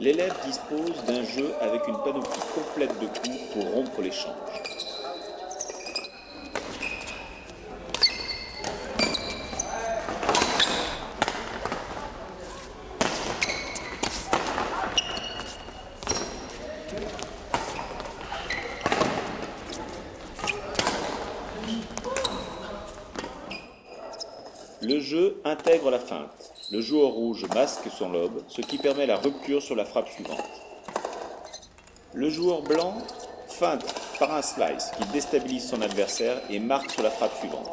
L'élève dispose d'un jeu avec une panoplie complète de coups pour rompre l'échange. Le jeu intègre la feinte. Le joueur rouge masque son lobe, ce qui permet la rupture sur la frappe suivante. Le joueur blanc feinte par un slice qui déstabilise son adversaire et marque sur la frappe suivante.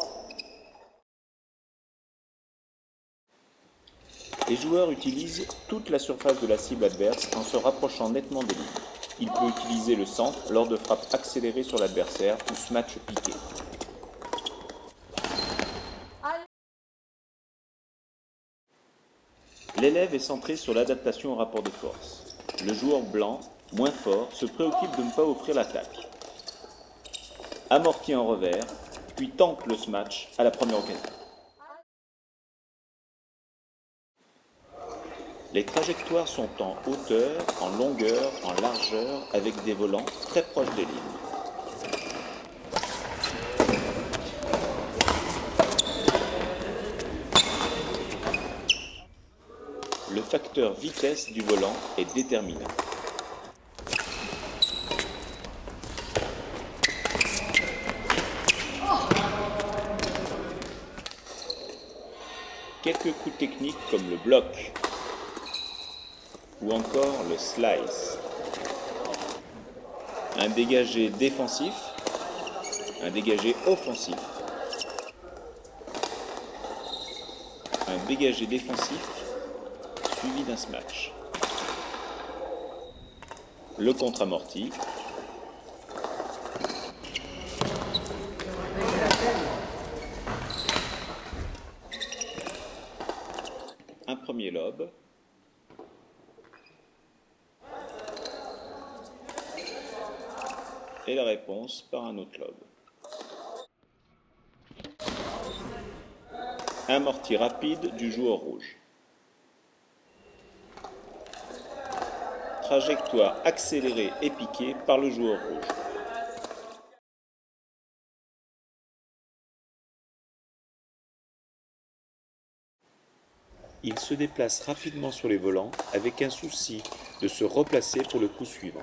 Les joueurs utilisent toute la surface de la cible adverse en se rapprochant nettement des lignes. Il peut utiliser le centre lors de frappes accélérées sur l'adversaire ou smash piqué. L'élève est centré sur l'adaptation au rapport de force. Le joueur blanc, moins fort, se préoccupe de ne pas offrir l'attaque. Amortit en revers, puis tente le smash à la première occasion. Les trajectoires sont en hauteur, en longueur, en largeur, avec des volants très proches des lignes. Facteur vitesse du volant est déterminant. Quelques coups techniques comme le bloc ou encore le slice. Un dégagé défensif, un dégagé offensif. Un dégagé défensif suivi d'un smash. Le contre-amorti. Un premier lobe. Et la réponse par un autre lobe. Amorti rapide du joueur rouge. Trajectoire accélérée et piquée par le joueur rouge. Il se déplace rapidement sur les volants avec un souci de se replacer pour le coup suivant.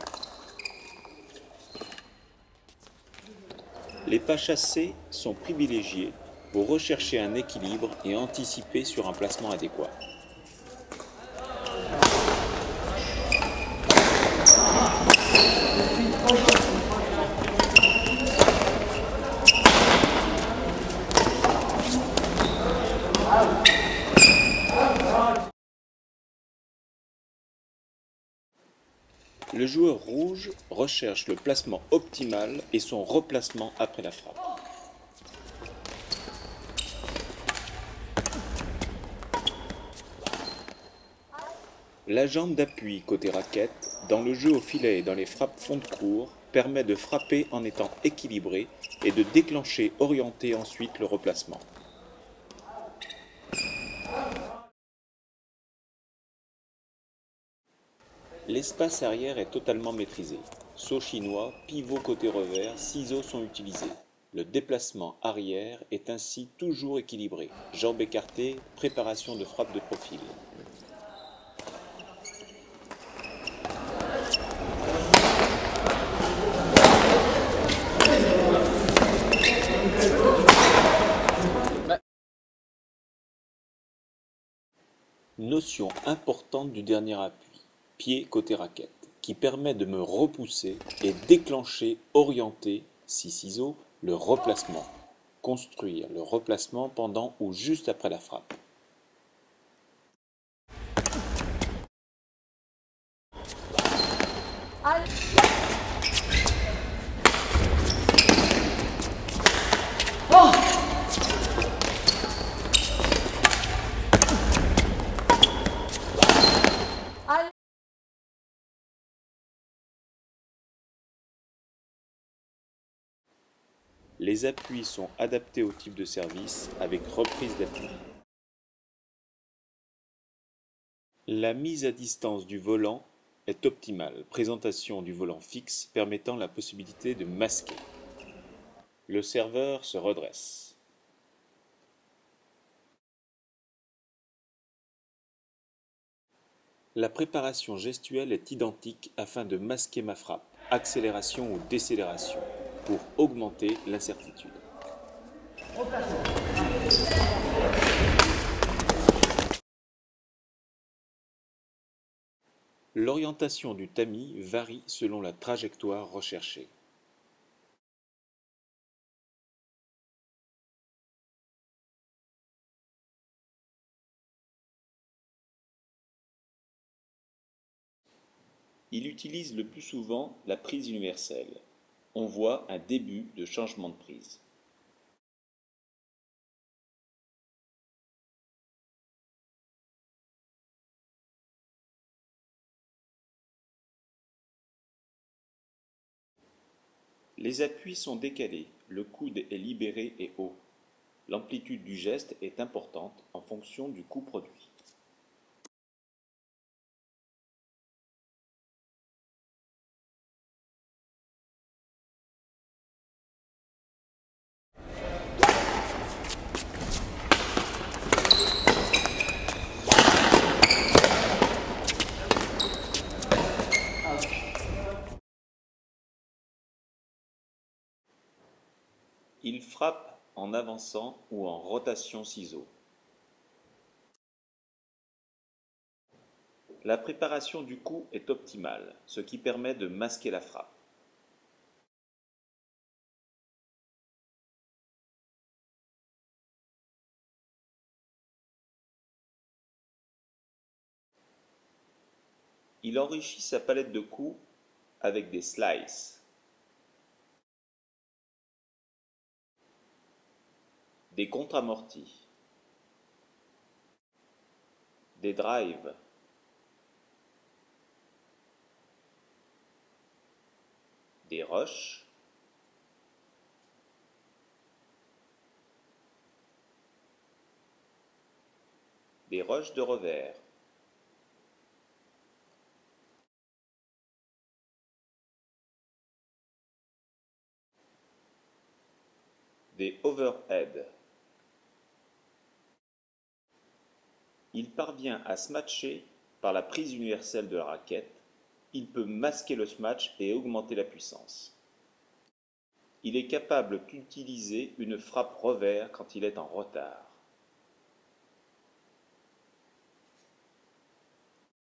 Les pas chassés sont privilégiés pour rechercher un équilibre et anticiper sur un placement adéquat. Le joueur rouge recherche le placement optimal et son replacement après la frappe. La jambe d'appui côté raquette, dans le jeu au filet et dans les frappes fond de cours, permet de frapper en étant équilibré et de déclencher orienter ensuite le replacement. L'espace arrière est totalement maîtrisé. Saut chinois, pivot côté revers, ciseaux sont utilisés. Le déplacement arrière est ainsi toujours équilibré. Jambes écartées, préparation de frappe de profil. Notion importante du dernier appui côté raquette, qui permet de me repousser et déclencher, orienter, si ciseaux, le replacement. Construire le replacement pendant ou juste après la frappe. Les appuis sont adaptés au type de service avec reprise d'appui. La mise à distance du volant est optimale, présentation du volant fixe permettant la possibilité de masquer. Le serveur se redresse. La préparation gestuelle est identique afin de masquer ma frappe, accélération ou décélération, pour augmenter l'incertitude. L'orientation du tamis varie selon la trajectoire recherchée. Il utilise le plus souvent la prise universelle. On voit un début de changement de prise. Les appuis sont décalés, le coude est libéré et haut. L'amplitude du geste est importante en fonction du coût produit. Il frappe en avançant ou en rotation ciseaux. La préparation du coup est optimale, ce qui permet de masquer la frappe. Il enrichit sa palette de coups avec des slices. Des contre-amortis, des drives, des rushs, des rushs de revers, des overheads. Il parvient à smatcher par la prise universelle de la raquette, il peut masquer le smatch et augmenter la puissance. Il est capable d'utiliser une frappe revers quand il est en retard.